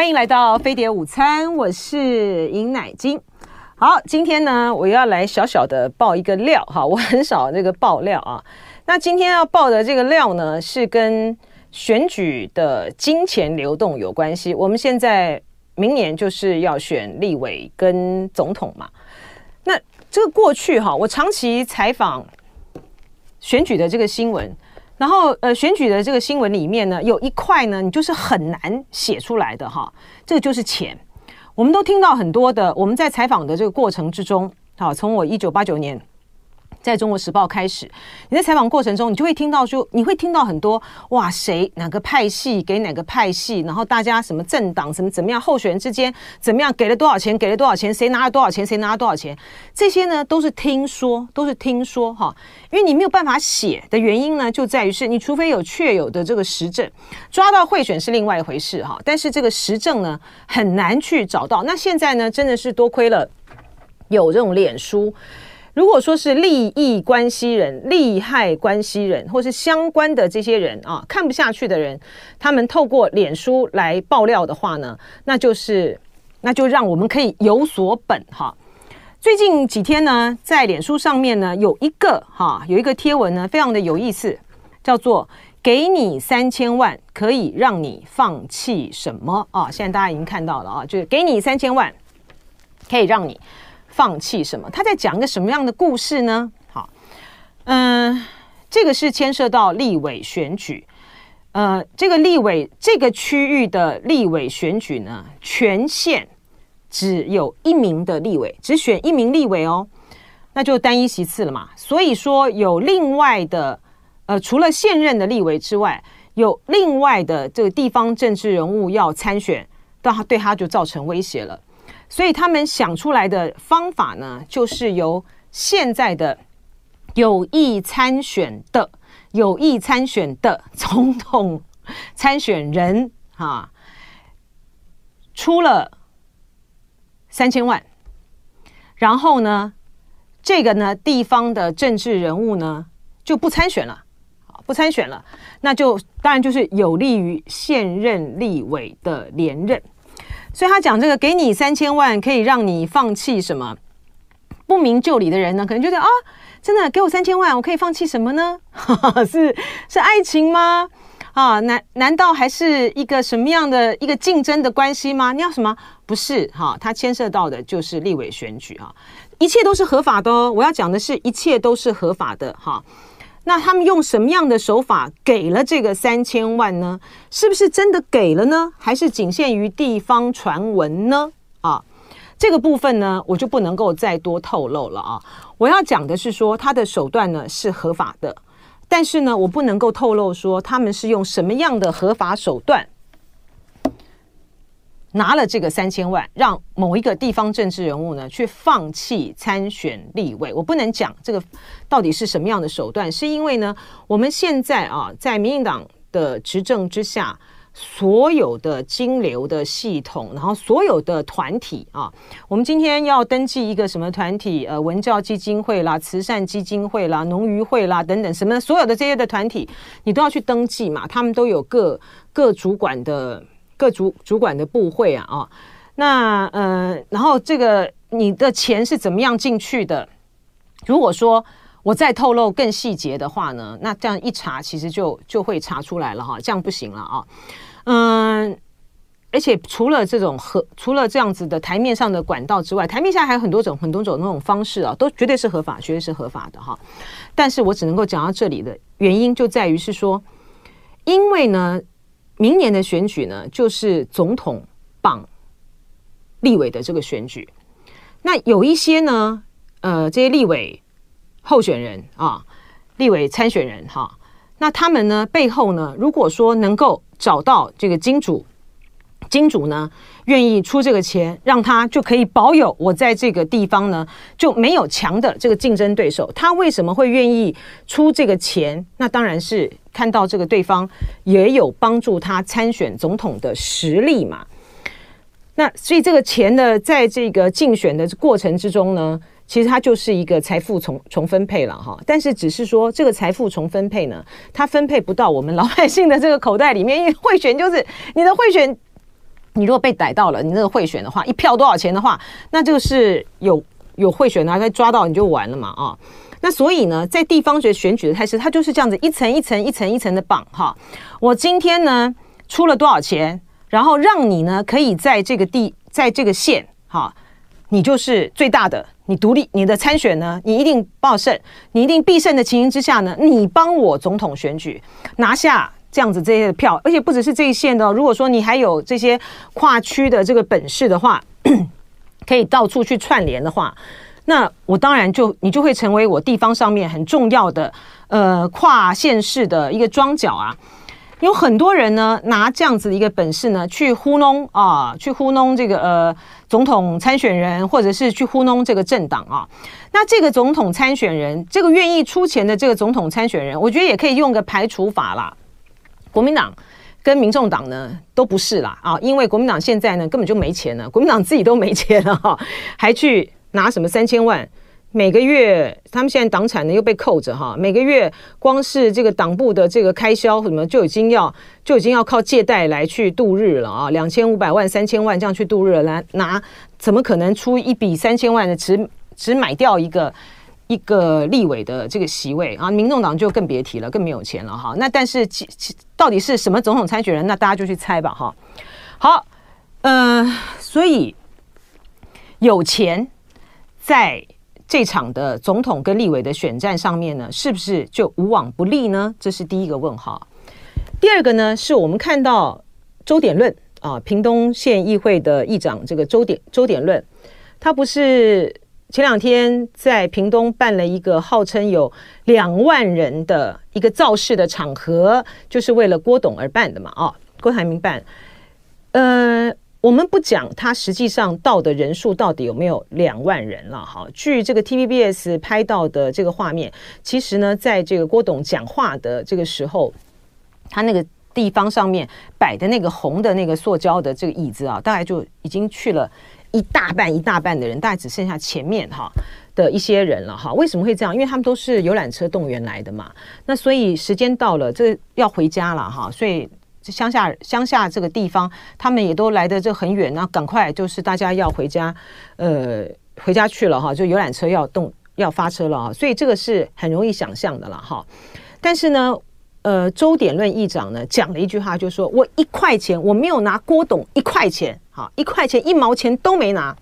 欢迎来到飞碟午餐，我是尹乃金。好，今天呢，我要来小小的爆一个料哈，我很少这个爆料啊。那今天要爆的这个料呢，是跟选举的金钱流动有关系。我们现在明年就是要选立委跟总统嘛。那这个过去哈，我长期采访选举的这个新闻。然后，呃，选举的这个新闻里面呢，有一块呢，你就是很难写出来的哈，这个就是钱。我们都听到很多的，我们在采访的这个过程之中，好，从我一九八九年。在中国时报开始，你在采访过程中，你就会听到说，你会听到很多哇，谁哪个派系给哪个派系，然后大家什么政党什么怎么样，候选人之间怎么样，给了多少钱，给了多少钱，谁拿了多少钱，谁拿了多少钱，这些呢都是听说，都是听说哈，因为你没有办法写的原因呢，就在于是你除非有确有的这个实证，抓到贿选是另外一回事哈，但是这个实证呢很难去找到。那现在呢，真的是多亏了有这种脸书。如果说是利益关系人、利害关系人，或是相关的这些人啊，看不下去的人，他们透过脸书来爆料的话呢，那就是那就让我们可以有所本哈。最近几天呢，在脸书上面呢，有一个哈有一个贴文呢，非常的有意思，叫做“给你三千万可以让你放弃什么”啊？现在大家已经看到了啊，就是给你三千万可以让你。放弃什么？他在讲一个什么样的故事呢？好，嗯，这个是牵涉到立委选举，呃，这个立委这个区域的立委选举呢，全县只有一名的立委，只选一名立委哦，那就单一席次了嘛。所以说有另外的，呃，除了现任的立委之外，有另外的这个地方政治人物要参选，但他对他就造成威胁了。所以他们想出来的方法呢，就是由现在的有意参选的有意参选的总统参选人啊，出了三千万，然后呢，这个呢地方的政治人物呢就不参选了，不参选了，那就当然就是有利于现任立委的连任。所以他讲这个，给你三千万可以让你放弃什么？不明就里的人呢，可能觉得啊，真的给我三千万，我可以放弃什么呢？是是爱情吗？啊，难难道还是一个什么样的一个竞争的关系吗？你要什么？不是哈，它牵涉到的就是立委选举啊，一切都是合法的哦。我要讲的是一切都是合法的哈。那他们用什么样的手法给了这个三千万呢？是不是真的给了呢？还是仅限于地方传闻呢？啊，这个部分呢，我就不能够再多透露了啊。我要讲的是说，他的手段呢是合法的，但是呢，我不能够透露说他们是用什么样的合法手段。拿了这个三千万，让某一个地方政治人物呢去放弃参选立委，我不能讲这个到底是什么样的手段，是因为呢，我们现在啊，在民进党的执政之下，所有的金流的系统，然后所有的团体啊，我们今天要登记一个什么团体，呃，文教基金会啦、慈善基金会啦、农渔会啦等等，什么所有的这些的团体，你都要去登记嘛，他们都有各各主管的。各主主管的部会啊，哦，那呃，然后这个你的钱是怎么样进去的？如果说我再透露更细节的话呢，那这样一查，其实就就会查出来了哈，这样不行了啊，嗯，而且除了这种合，除了这样子的台面上的管道之外，台面下还有很多种很多种那种方式啊，都绝对是合法，绝对是合法的哈。但是我只能够讲到这里的原因，就在于是说，因为呢。明年的选举呢，就是总统绑立委的这个选举。那有一些呢，呃，这些立委候选人啊，立委参选人哈，那他们呢背后呢，如果说能够找到这个金主，金主呢愿意出这个钱，让他就可以保有我在这个地方呢就没有强的这个竞争对手。他为什么会愿意出这个钱？那当然是。看到这个对方也有帮助他参选总统的实力嘛？那所以这个钱呢，在这个竞选的过程之中呢，其实它就是一个财富重重分配了哈。但是只是说这个财富重分配呢，它分配不到我们老百姓的这个口袋里面，因为贿选就是你的贿选你如果被逮到了，你那个贿选的话，一票多少钱的话，那就是有有贿选啊，再抓到你就完了嘛啊。那所以呢，在地方选选举的态势，它就是这样子一层一层一层一层的绑哈。我今天呢出了多少钱，然后让你呢可以在这个地在这个县哈，你就是最大的，你独立你的参选呢，你一定报胜，你一定必胜的情形之下呢，你帮我总统选举拿下。这样子这些票，而且不只是这一线的。如果说你还有这些跨区的这个本事的话，可以到处去串联的话，那我当然就你就会成为我地方上面很重要的呃跨县市的一个桩脚啊。有很多人呢拿这样子的一个本事呢去糊弄啊，去糊弄这个呃总统参选人，或者是去糊弄这个政党啊。那这个总统参选人，这个愿意出钱的这个总统参选人，我觉得也可以用个排除法啦。国民党跟民众党呢都不是啦啊，因为国民党现在呢根本就没钱了，国民党自己都没钱了哈，还去拿什么三千万？每个月他们现在党产呢又被扣着哈，每个月光是这个党部的这个开销什么就已经要就已经要靠借贷来去度日了啊，两千五百万、三千万这样去度日了，来拿怎么可能出一笔三千万的只只买掉一个？一个立委的这个席位啊，民众党就更别提了，更没有钱了哈。那但是到底是什么总统参选人？那大家就去猜吧哈。好，呃，所以有钱在这场的总统跟立委的选战上面呢，是不是就无往不利呢？这是第一个问号。第二个呢，是我们看到周点论啊，屏东县议会的议长这个周点周点论，他不是。前两天在屏东办了一个号称有两万人的一个造势的场合，就是为了郭董而办的嘛？哦，郭台铭办。呃，我们不讲他实际上到的人数到底有没有两万人了哈。据这个 TVBS 拍到的这个画面，其实呢，在这个郭董讲话的这个时候，他那个地方上面摆的那个红的那个塑胶的这个椅子啊，大概就已经去了。一大半一大半的人，大概只剩下前面哈的一些人了哈。为什么会这样？因为他们都是游览车动员来的嘛。那所以时间到了，这要回家了哈。所以乡下乡下这个地方，他们也都来的这很远，那赶快就是大家要回家，呃，回家去了哈。就游览车要动要发车了啊。所以这个是很容易想象的了哈。但是呢，呃，周点论议长呢讲了一句话，就说我一块钱我没有拿郭董一块钱。哈一块钱一毛钱都没拿，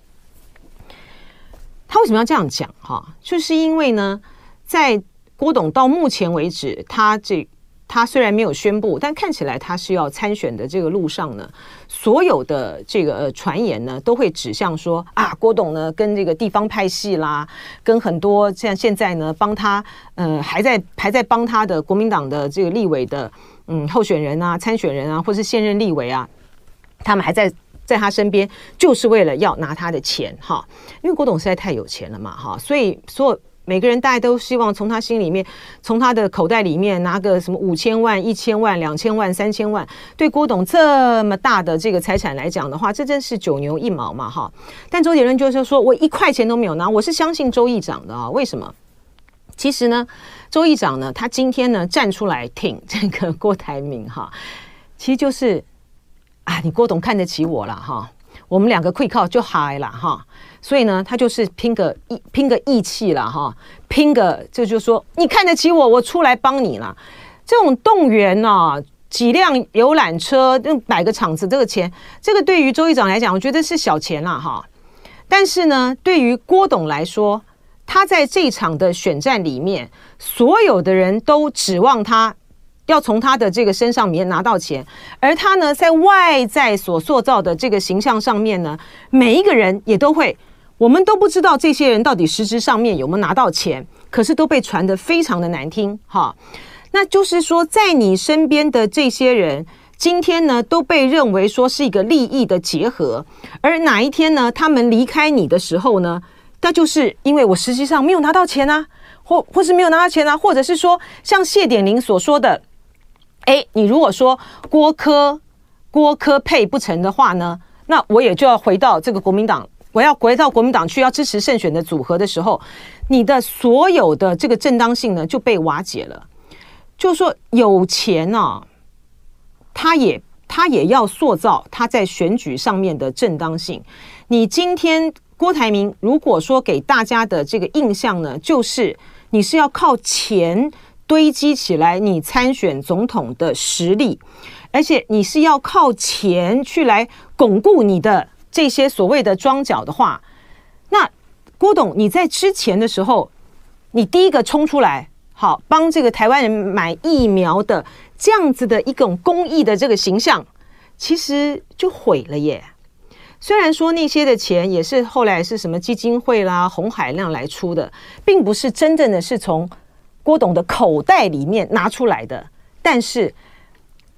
他为什么要这样讲？哈，就是因为呢，在郭董到目前为止，他这他虽然没有宣布，但看起来他是要参选的这个路上呢，所有的这个传言呢，都会指向说啊，郭董呢跟这个地方派系啦，跟很多像现在呢帮他呃还在还在帮他的国民党的这个立委的嗯候选人啊、参选人啊，或是现任立委啊，他们还在。在他身边，就是为了要拿他的钱哈，因为郭董实在太有钱了嘛哈，所以所有每个人大家都希望从他心里面，从他的口袋里面拿个什么五千万、一千万、两千万、三千万。对郭董这么大的这个财产来讲的话，这真是九牛一毛嘛哈。但周杰伦就是说我一块钱都没有拿，我是相信周议长的啊。为什么？其实呢，周议长呢，他今天呢站出来挺这个郭台铭哈，其实就是。啊，你郭董看得起我了哈，我们两个亏靠就嗨了哈，所以呢，他就是拼个义拼个义气了哈，拼个这就说你看得起我，我出来帮你了。这种动员啊，几辆游览车，那摆个场子，这个钱，这个对于周议长来讲，我觉得是小钱了哈。但是呢，对于郭董来说，他在这场的选战里面，所有的人都指望他。要从他的这个身上面拿到钱，而他呢，在外在所塑造的这个形象上面呢，每一个人也都会，我们都不知道这些人到底实质上面有没有拿到钱，可是都被传得非常的难听哈。那就是说，在你身边的这些人，今天呢都被认为说是一个利益的结合，而哪一天呢，他们离开你的时候呢，那就是因为我实际上没有拿到钱啊，或或是没有拿到钱啊，或者是说像谢点玲所说的。哎，你如果说郭柯郭柯配不成的话呢，那我也就要回到这个国民党，我要回到国民党去要支持胜选的组合的时候，你的所有的这个正当性呢就被瓦解了。就说有钱呢、啊，他也他也要塑造他在选举上面的正当性。你今天郭台铭如果说给大家的这个印象呢，就是你是要靠钱堆积起来你参选总统的实力，而且你是要靠钱去来巩固你的这些所谓的桩脚的话，那郭董你在之前的时候，你第一个冲出来，好帮这个台湾人买疫苗的这样子的一种公益的这个形象，其实就毁了耶。虽然说那些的钱也是后来是什么基金会啦、红海量来出的，并不是真正的是从郭董的口袋里面拿出来的，但是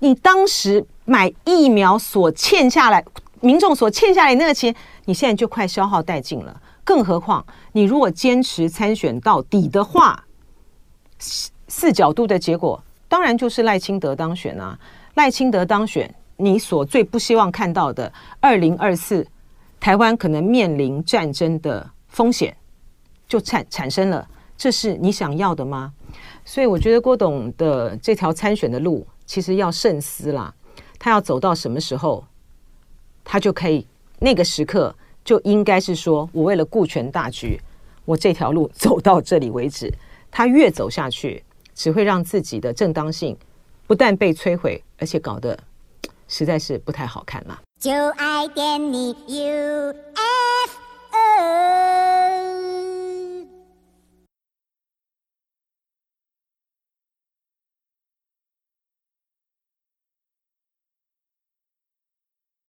你当时买疫苗所欠下来，民众所欠下来那个钱，你现在就快消耗殆尽了。更何况你如果坚持参选到底的话，四角度的结果当然就是赖清德当选啊，赖清德当选。你所最不希望看到的，二零二四台湾可能面临战争的风险就产产生了，这是你想要的吗？所以我觉得郭董的这条参选的路其实要慎思啦，他要走到什么时候，他就可以那个时刻就应该是说我为了顾全大局，我这条路走到这里为止。他越走下去，只会让自己的正当性不但被摧毁，而且搞得。实在是不太好看了。就爱点你 UFO